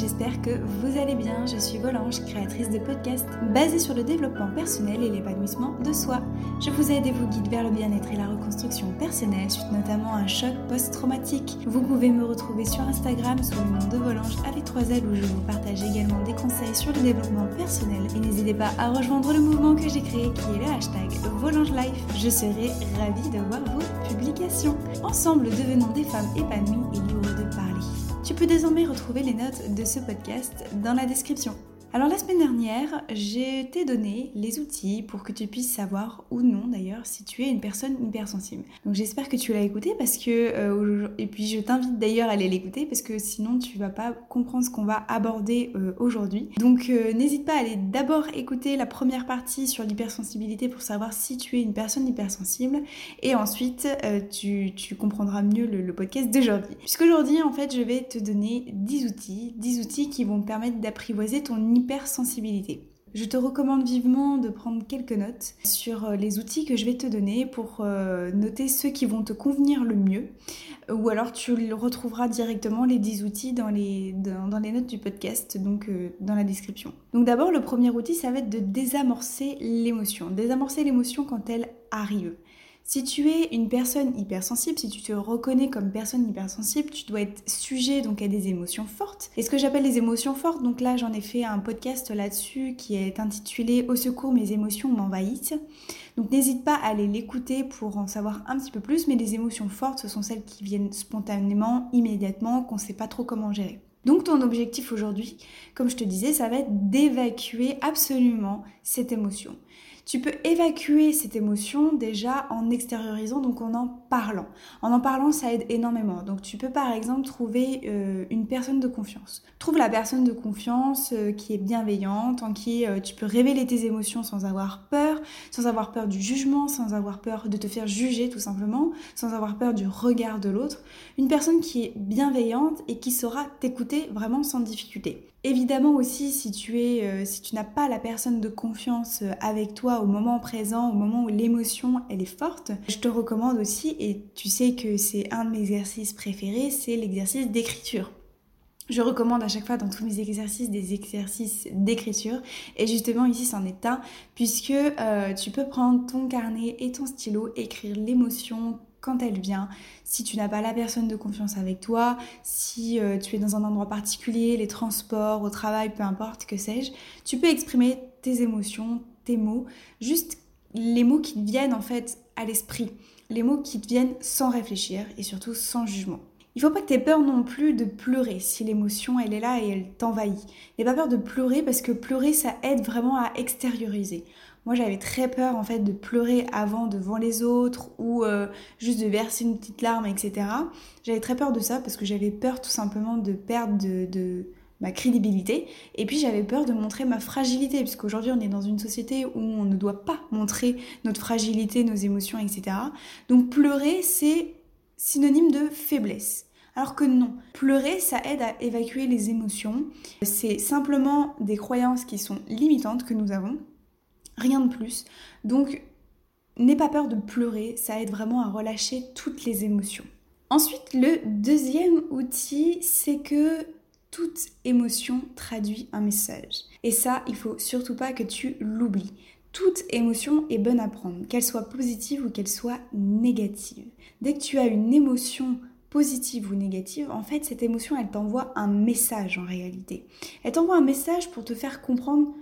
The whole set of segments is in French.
j'espère que vous allez bien. Je suis Volange, créatrice de podcasts basés sur le développement personnel et l'épanouissement de soi. Je vous aide et vous guide vers le bien-être et la reconstruction personnelle suite notamment à un choc post-traumatique. Vous pouvez me retrouver sur Instagram sous le nom de Volange avec 3 L où je vous partage également des conseils sur le développement personnel. Et n'hésitez pas à rejoindre le mouvement que j'ai créé qui est le hashtag Volange Life. Je serai ravie de voir vos publications. Ensemble, devenons des femmes épanouies et libres de peux désormais retrouver les notes de ce podcast dans la description. Alors la semaine dernière, j'ai t'ai donné les outils pour que tu puisses savoir ou non d'ailleurs si tu es une personne hypersensible. Donc j'espère que tu l'as écouté parce que euh, et puis je t'invite d'ailleurs à aller l'écouter parce que sinon tu vas pas comprendre ce qu'on va aborder euh, aujourd'hui. Donc euh, n'hésite pas à aller d'abord écouter la première partie sur l'hypersensibilité pour savoir si tu es une personne hypersensible et ensuite tu, comprendras mieux le, le podcast d'aujourd'hui. Puisqu'aujourd'hui en fait je vais te donner 10 outils, 10 outils qui vont te permettre d'apprivoiser ton hypersensibilité. Je te recommande vivement de prendre quelques notes sur euh, les outils que je vais te donner pour euh, noter ceux qui vont te convenir le mieux. Ou alors tu retrouveras directement les 10 outils dans les, dans, les notes du podcast, donc euh, dans la description. Donc d'abord, le premier outil, ça va être de désamorcer l'émotion. Désamorcer l'émotion quand elle arrive. Si tu es une personne hypersensible, si tu te reconnais comme personne hypersensible, tu dois être sujet donc à des émotions fortes. Et ce que j'appelle les émotions fortes, donc là j'en ai fait un podcast là-dessus qui est intitulé Au secours mes émotions m'envahissent. Donc n'hésite pas à aller l'écouter pour en savoir un petit peu plus, mais les émotions fortes ce sont celles qui viennent spontanément, immédiatement, qu'on ne sait pas trop comment gérer. Donc ton objectif aujourd'hui, comme je te disais, ça va être d'évacuer absolument cette émotion. Tu peux évacuer cette émotion déjà en extériorisant, donc en en parlant. En en parlant, ça aide énormément. Donc tu peux par exemple trouver euh, une personne de confiance. Trouve la personne de confiance euh, qui est bienveillante, en qui euh, tu peux révéler tes émotions sans avoir peur, sans avoir peur du jugement, sans avoir peur de te faire juger tout simplement, sans avoir peur du regard de l'autre. Une personne qui est bienveillante et qui saura t'écouter vraiment sans difficulté. Évidemment aussi, si tu es, euh, si tu n'as pas la personne de confiance euh, avec toi au moment présent, au moment où l'émotion elle est forte, je te recommande aussi, et tu sais que c'est un de mes exercices préférés, c'est l'exercice d'écriture. Je recommande à chaque fois dans tous mes exercices des exercices d'écriture et justement ici c'en est un puisque euh, tu peux prendre ton carnet et ton stylo, écrire l'émotion, quand elle vient, si tu n'as pas la personne de confiance avec toi, si euh, tu es dans un endroit particulier, les transports, au travail, peu importe, que sais-je, tu peux exprimer tes émotions, tes mots, juste les mots qui te viennent en fait à l'esprit, les mots qui te viennent sans réfléchir et surtout sans jugement. Il faut pas que tu aies peur non plus de pleurer si l'émotion elle est là et elle t'envahit. N'aie pas peur de pleurer parce que pleurer ça aide vraiment à extérioriser. Moi, j'avais très peur en fait de pleurer avant devant les autres ou euh, juste de verser une petite larme, etc. J'avais très peur de ça parce que j'avais peur tout simplement de perdre de, ma crédibilité et puis j'avais peur de montrer ma fragilité puisqu'aujourd'hui on est dans une société où on ne doit pas montrer notre fragilité, nos émotions, etc. Donc pleurer, c'est synonyme de faiblesse. Alors que non, pleurer, ça aide à évacuer les émotions. C'est simplement des croyances qui sont limitantes que nous avons rien de plus. Donc, n'aie pas peur de pleurer, ça aide vraiment à relâcher toutes les émotions. Ensuite, le deuxième outil, c'est que toute émotion traduit un message. Et ça, il faut surtout pas que tu l'oublies. Toute émotion est bonne à prendre, qu'elle soit positive ou qu'elle soit négative. Dès que tu as une émotion positive ou négative, en fait, cette émotion, elle t'envoie un message en réalité. Elle t'envoie un message pour te faire comprendre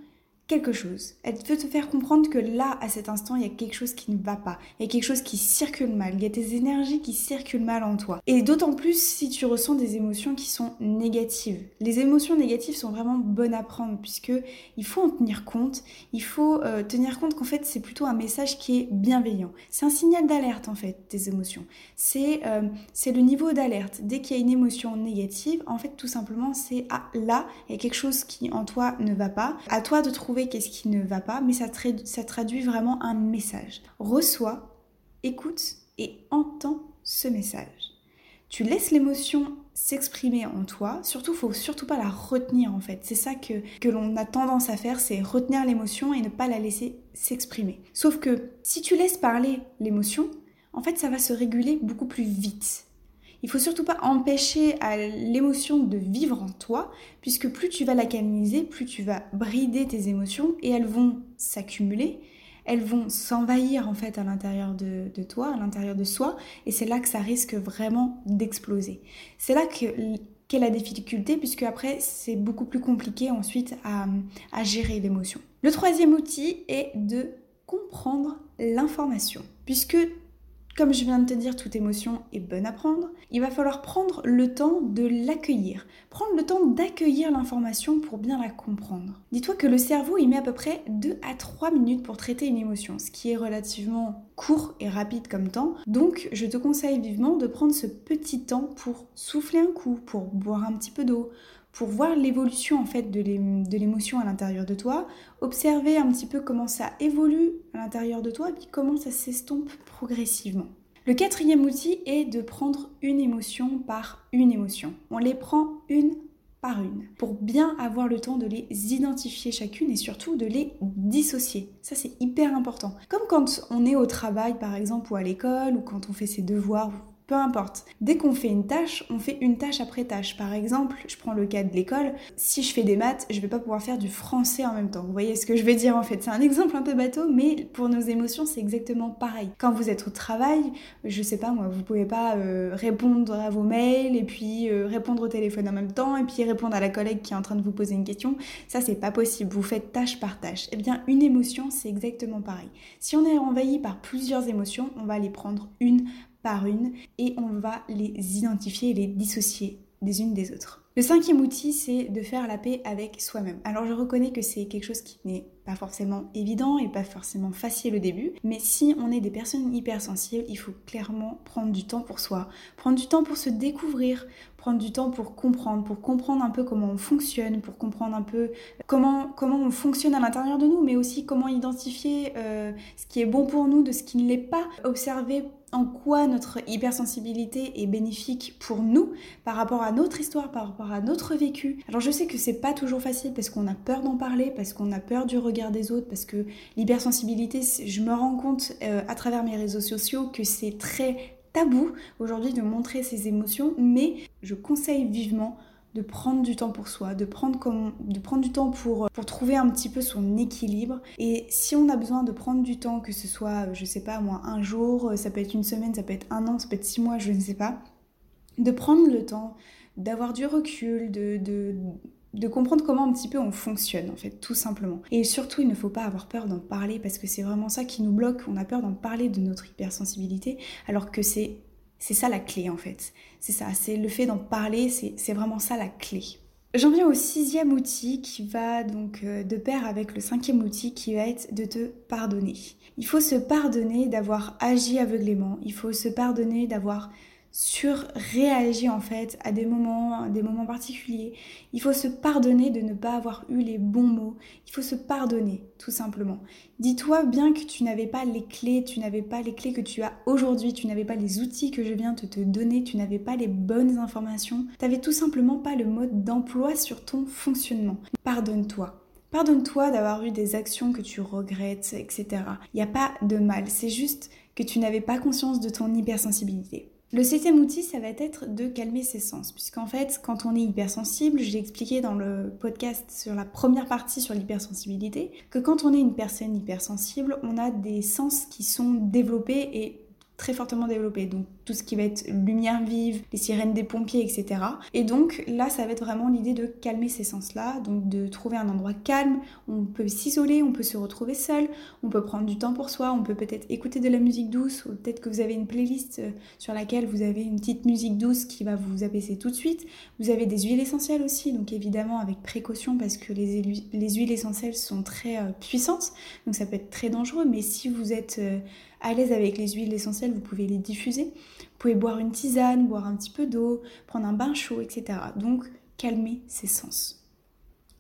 quelque chose. Elle veut te faire comprendre que là, à cet instant, il y a quelque chose qui ne va pas. Il y a quelque chose qui circule mal. Il y a des énergies qui circulent mal en toi. Et d'autant plus si tu ressens des émotions qui sont négatives. Les émotions négatives sont vraiment bonnes à prendre puisque il faut en tenir compte. Il faut euh, tenir compte qu'en fait, c'est plutôt un message qui est bienveillant. C'est un signal d'alerte en fait, tes émotions. C'est euh, c'est le niveau d'alerte. Dès qu'il y a une émotion négative, en fait, tout simplement, c'est ah, là, il y a quelque chose qui en toi ne va pas. À toi de trouver qu'est-ce qui ne va pas, mais ça, ça traduit vraiment un message. Reçois, écoute et entends ce message. Tu laisses l'émotion s'exprimer en toi. Surtout, faut surtout pas la retenir en fait. C'est ça que, que l'on a tendance à faire, c'est retenir l'émotion et ne pas la laisser s'exprimer. Sauf que si tu laisses parler l'émotion, en fait, ça va se réguler beaucoup plus vite. Il faut surtout pas empêcher l'émotion de vivre en toi, puisque plus tu vas la canaliser, plus tu vas brider tes émotions et elles vont s'accumuler, elles vont s'envahir en fait à l'intérieur de, toi, à l'intérieur de soi, et c'est là que ça risque vraiment d'exploser. C'est là que qu'est la difficulté, puisque après c'est beaucoup plus compliqué ensuite à, à gérer l'émotion. Le troisième outil est de comprendre l'information, puisque comme je viens de te dire, toute émotion est bonne à prendre. Il va falloir prendre le temps de l'accueillir. Prendre le temps d'accueillir l'information pour bien la comprendre. Dis-toi que le cerveau, il met à peu près 2 à 3 minutes pour traiter une émotion, ce qui est relativement court et rapide comme temps. Donc, je te conseille vivement de prendre ce petit temps pour souffler un coup, pour boire un petit peu d'eau, pour voir l'évolution en fait de l'émotion à l'intérieur de toi, observer un petit peu comment ça évolue à l'intérieur de toi et puis comment ça s'estompe progressivement. Le quatrième outil est de prendre une émotion par une émotion. On les prend une par une pour bien avoir le temps de les identifier chacune et surtout de les dissocier. Ça c'est hyper important. Comme quand on est au travail par exemple ou à l'école ou quand on fait ses devoirs peu importe. Dès qu'on fait une tâche, on fait une tâche après tâche. Par exemple, je prends le cas de l'école. Si je fais des maths, je vais pas pouvoir faire du français en même temps. Vous voyez ce que je veux dire en fait C'est un exemple un peu bateau, mais pour nos émotions, c'est exactement pareil. Quand vous êtes au travail, je sais pas moi, vous pouvez pas euh, répondre à vos mails et puis euh, répondre au téléphone en même temps et puis répondre à la collègue qui est en train de vous poser une question. Ça, c'est pas possible. Vous faites tâche par tâche. Eh bien, une émotion, c'est exactement pareil. Si on est envahi par plusieurs émotions, on va les prendre une par une et on va les identifier et les dissocier des unes des autres. Le cinquième outil, c'est de faire la paix avec soi-même. Alors je reconnais que c'est quelque chose qui n'est pas forcément évident et pas forcément facile au début, mais si on est des personnes hypersensibles, il faut clairement prendre du temps pour soi, prendre du temps pour se découvrir, prendre du temps pour comprendre, pour comprendre un peu comment on fonctionne, pour comprendre un peu comment, on fonctionne à l'intérieur de nous, mais aussi comment identifier euh, ce qui est bon pour nous de ce qui ne l'est pas, observer en quoi notre hypersensibilité est bénéfique pour nous par rapport à notre histoire, par rapport à notre vécu. Alors je sais que c'est pas toujours facile parce qu'on a peur d'en parler, parce qu'on a peur du regard des autres, parce que l'hypersensibilité, je me rends compte euh, à travers mes réseaux sociaux que c'est très tabou aujourd'hui de montrer ses émotions, mais je conseille vivement de prendre du temps pour soi, de prendre, comme, de prendre du temps pour, pour trouver un petit peu son équilibre. Et si on a besoin de prendre du temps, que ce soit, je sais pas moi, un jour, ça peut être une semaine, ça peut être un an, ça peut être six mois, je ne sais pas, de prendre le temps, d'avoir du recul, de, comprendre comment un petit peu on fonctionne en fait, tout simplement. Et surtout, il ne faut pas avoir peur d'en parler parce que c'est vraiment ça qui nous bloque. On a peur d'en parler de notre hypersensibilité alors que c'est c'est ça la clé en fait. C'est ça, c'est le fait d'en parler, c'est vraiment ça la clé. J'en viens au sixième outil qui va donc euh, de pair avec le cinquième outil qui va être de te pardonner. Il faut se pardonner d'avoir agi aveuglément, il faut se pardonner d'avoir surréagir en fait à des moments, des moments particuliers. Il faut se pardonner de ne pas avoir eu les bons mots. Il faut se pardonner, tout simplement. Dis-toi bien que tu n'avais pas les clés, tu n'avais pas les clés que tu as aujourd'hui, tu n'avais pas les outils que je viens de te donner, tu n'avais pas les bonnes informations, tu n'avais tout simplement pas le mode d'emploi sur ton fonctionnement. Pardonne-toi. Pardonne-toi d'avoir eu des actions que tu regrettes, etc. Il n'y a pas de mal, c'est juste que tu n'avais pas conscience de ton hypersensibilité. Le septième outil, ça va être de calmer ses sens, puisqu'en fait, quand on est hypersensible, j'ai expliqué dans le podcast sur la première partie sur l'hypersensibilité, que quand on est une personne hypersensible, on a des sens qui sont développés et très fortement développé. Donc tout ce qui va être lumière vive, les sirènes des pompiers, etc. Et donc là, ça va être vraiment l'idée de calmer ces sens-là, donc de trouver un endroit calme. On peut s'isoler, on peut se retrouver seul, on peut prendre du temps pour soi, on peut peut-être écouter de la musique douce, ou peut-être que vous avez une playlist euh, sur laquelle vous avez une petite musique douce qui va vous apaiser tout de suite. Vous avez des huiles essentielles aussi, donc évidemment avec précaution parce que les, les huiles essentielles sont très euh, puissantes, donc ça peut être très dangereux, mais si vous êtes euh, à l'aise avec les huiles essentielles, vous pouvez les diffuser. Vous pouvez boire une tisane, boire un petit peu d'eau, prendre un bain chaud, etc. Donc, calmer ses sens.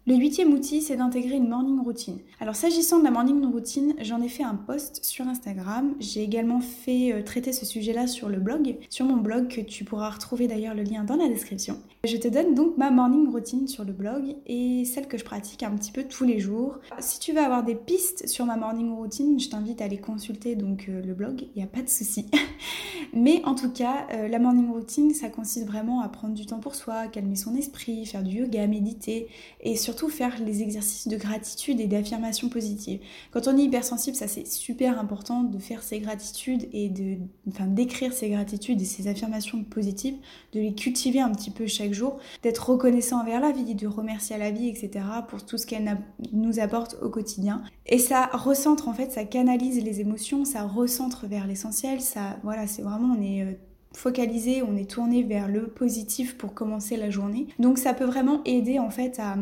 Le huitième outil, c'est d'intégrer une morning routine. Alors s'agissant de la morning routine, j'en ai fait un post sur Instagram. J'ai également fait euh, traiter ce sujet-là sur le blog, sur mon blog que tu pourras retrouver d'ailleurs le lien dans la description. Je te donne donc ma morning routine sur le blog et celle que je pratique un petit peu tous les jours. Si tu veux avoir des pistes sur ma morning routine, je t'invite à aller consulter donc euh, le blog, il n'y a pas de souci. Mais en tout cas, euh, la morning routine, ça consiste vraiment à prendre du temps pour soi, calmer son esprit, faire du yoga, méditer et surtout faire les exercices de gratitude et d'affirmation positive. Quand on est hypersensible, ça c'est super important de faire ses gratitudes et de, enfin, d'écrire ses gratitudes et ses affirmations positives, de les cultiver un petit peu chaque jour, d'être reconnaissant envers la vie, de remercier à la vie, etc. pour tout ce qu'elle nous apporte au quotidien. Et ça recentre en fait, ça canalise les émotions, ça recentre vers l'essentiel, ça, voilà, c'est vraiment, on est euh, focalisé, on est tourné vers le positif pour commencer la journée. Donc ça peut vraiment aider en fait à,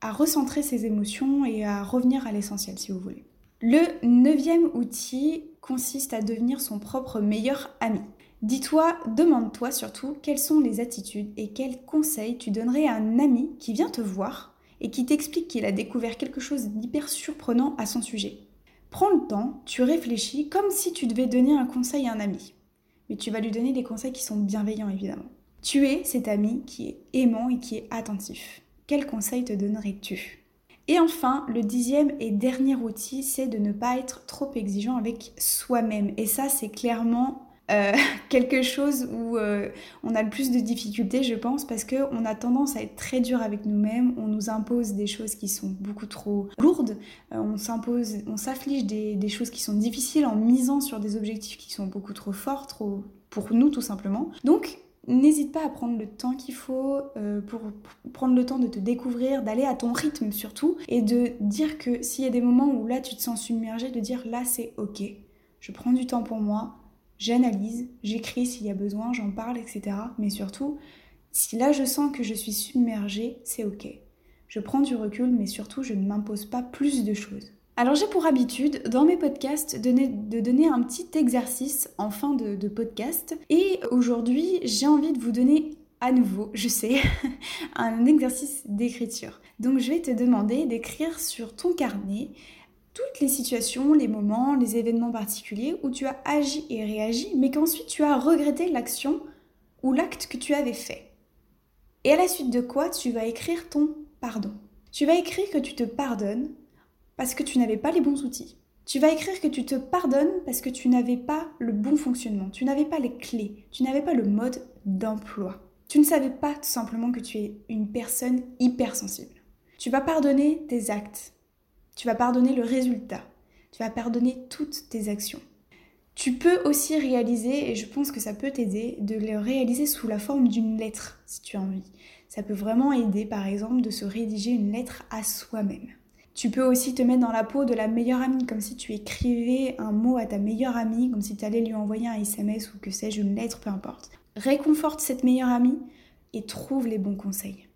à recentrer ses émotions et à revenir à l'essentiel si vous voulez. Le neuvième outil consiste à devenir son propre meilleur ami. Dis-toi, demande-toi surtout quelles sont les attitudes et quels conseils tu donnerais à un ami qui vient te voir et qui t'explique qu'il a découvert quelque chose d'hyper surprenant à son sujet. Prends le temps, tu réfléchis comme si tu devais donner un conseil à un ami. Mais tu vas lui donner des conseils qui sont bienveillants évidemment. Tu es cet ami qui est aimant et qui est attentif. Quels conseils te donnerais-tu? Et enfin, le dixième et dernier outil, c'est de ne pas être trop exigeant avec soi-même. Et ça, c'est clairement euh, quelque chose où euh, on a le plus de difficultés, je pense, parce qu'on a tendance à être très dur avec nous-mêmes, on nous impose des choses qui sont beaucoup trop lourdes, euh, on s'impose, on s'afflige des, des, choses qui sont difficiles en misant sur des objectifs qui sont beaucoup trop forts, trop pour nous tout simplement. Donc, n'hésite pas à prendre le temps qu'il faut pour prendre le temps de te découvrir, d'aller à ton rythme surtout, et de dire que s'il y a des moments où là tu te sens submergé, de dire là c'est ok, je prends du temps pour moi, j'analyse, j'écris s'il y a besoin, j'en parle, etc. Mais surtout, si là je sens que je suis submergée, c'est ok. Je prends du recul, mais surtout je ne m'impose pas plus de choses. Alors j'ai pour habitude dans mes podcasts de, donner un petit exercice en fin de, de podcast. Et aujourd'hui j'ai envie de vous donner à nouveau, je sais, un exercice d'écriture. Donc je vais te demander d'écrire sur ton carnet toutes les situations, les moments, les événements particuliers où tu as agi et réagi, mais qu'ensuite tu as regretté l'action ou l'acte que tu avais fait. Et à la suite de quoi tu vas écrire ton pardon. Tu vas écrire que tu te pardonnes parce que tu n'avais pas les bons outils. Tu vas écrire que tu te pardonnes parce que tu n'avais pas le bon fonctionnement, tu n'avais pas les clés, tu n'avais pas le mode d'emploi. Tu ne savais pas tout simplement que tu es une personne hypersensible. Tu vas pardonner tes actes, tu vas pardonner le résultat. Tu vas pardonner toutes tes actions. Tu peux aussi réaliser, et je pense que ça peut t'aider, de le réaliser sous la forme d'une lettre, si tu as envie. Ça peut vraiment aider, par exemple, de se rédiger une lettre à soi-même. Tu peux aussi te mettre dans la peau de la meilleure amie, comme si tu écrivais un mot à ta meilleure amie, comme si tu allais lui envoyer un SMS ou que sais-je, une lettre, peu importe. Réconforte cette meilleure amie et trouve les bons conseils.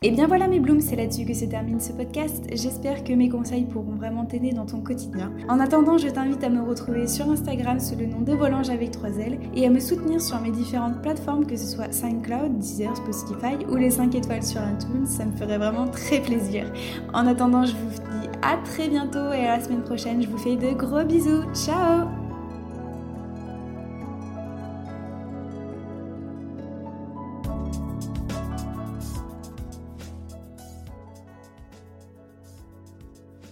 Et bien voilà mes blooms, c'est là-dessus que se termine ce podcast. J'espère que mes conseils pourront vraiment t'aider dans ton quotidien. En attendant, je t'invite à me retrouver sur Instagram sous le nom de Volange avec 3 L et à me soutenir sur mes différentes plateformes, que ce soit SoundCloud, Deezer, Spotify ou les 5 étoiles sur iTunes, ça me ferait vraiment très plaisir. En attendant, je vous dis à très bientôt et à la semaine prochaine. Je vous fais de gros bisous. Ciao